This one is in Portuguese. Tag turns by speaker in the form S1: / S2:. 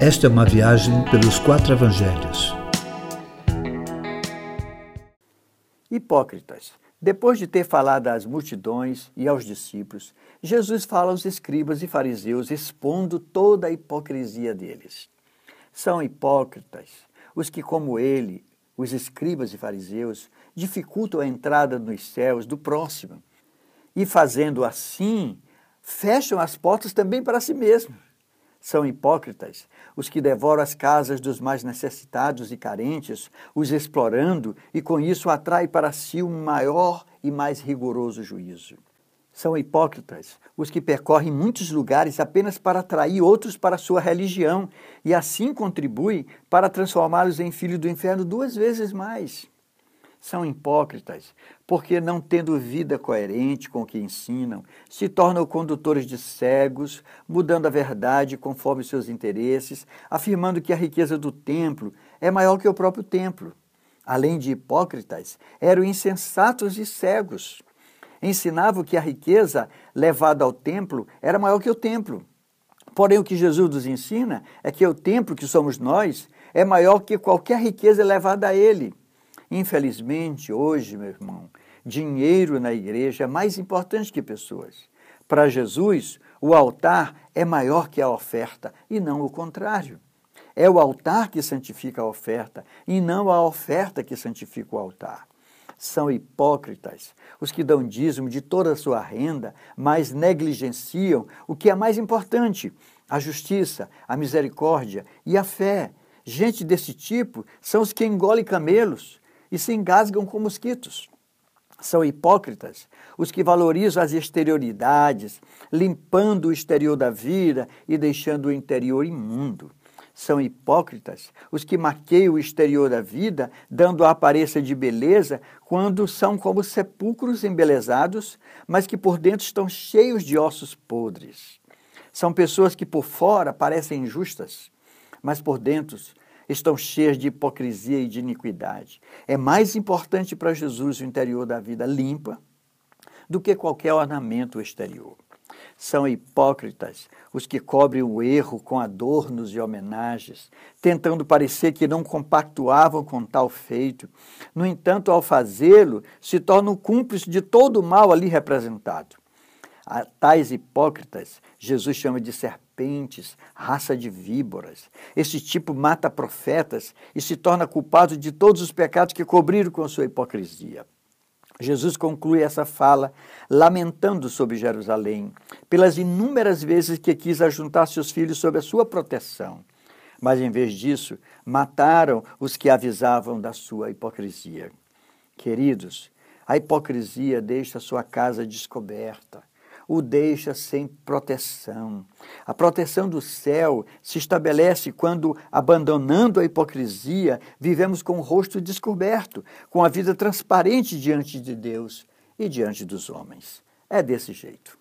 S1: Esta é uma viagem pelos quatro evangelhos.
S2: Hipócritas. Depois de ter falado às multidões e aos discípulos, Jesus fala aos escribas e fariseus, expondo toda a hipocrisia deles. São hipócritas os que, como ele, os escribas e fariseus, dificultam a entrada nos céus do próximo e, fazendo assim, fecham as portas também para si mesmos. São hipócritas os que devoram as casas dos mais necessitados e carentes, os explorando e com isso atrai para si um maior e mais rigoroso juízo. São hipócritas os que percorrem muitos lugares apenas para atrair outros para sua religião e assim contribuem para transformá-los em filhos do inferno duas vezes mais. São hipócritas porque, não tendo vida coerente com o que ensinam, se tornam condutores de cegos, mudando a verdade conforme seus interesses, afirmando que a riqueza do templo é maior que o próprio templo. Além de hipócritas, eram insensatos e cegos ensinavam que a riqueza levada ao templo era maior que o templo. Porém, o que Jesus nos ensina é que o templo, que somos nós, é maior que qualquer riqueza levada a ele. Infelizmente, hoje, meu irmão, dinheiro na igreja é mais importante que pessoas. Para Jesus, o altar é maior que a oferta e não o contrário. É o altar que santifica a oferta e não a oferta que santifica o altar são hipócritas, os que dão dízimo de toda a sua renda, mas negligenciam o que é mais importante: a justiça, a misericórdia e a fé. Gente desse tipo são os que engolem camelos e se engasgam com mosquitos. São hipócritas os que valorizam as exterioridades, limpando o exterior da vida e deixando o interior imundo. São hipócritas os que maqueiam o exterior da vida, dando a aparência de beleza, quando são como sepulcros embelezados, mas que por dentro estão cheios de ossos podres. São pessoas que por fora parecem injustas, mas por dentro estão cheias de hipocrisia e de iniquidade. É mais importante para Jesus o interior da vida limpa do que qualquer ornamento exterior. São hipócritas os que cobrem o erro com adornos e homenagens, tentando parecer que não compactuavam com tal feito. No entanto, ao fazê-lo, se tornam cúmplices de todo o mal ali representado. A tais hipócritas, Jesus chama de serpentes, raça de víboras. Esse tipo mata profetas e se torna culpado de todos os pecados que cobriram com sua hipocrisia. Jesus conclui essa fala lamentando sobre Jerusalém, pelas inúmeras vezes que quis ajuntar seus filhos sob a sua proteção. Mas, em vez disso, mataram os que avisavam da sua hipocrisia. Queridos, a hipocrisia deixa sua casa descoberta, o deixa sem proteção. A proteção do céu se estabelece quando, abandonando a hipocrisia, vivemos com o rosto descoberto, com a vida transparente diante de Deus e diante dos homens. É desse jeito.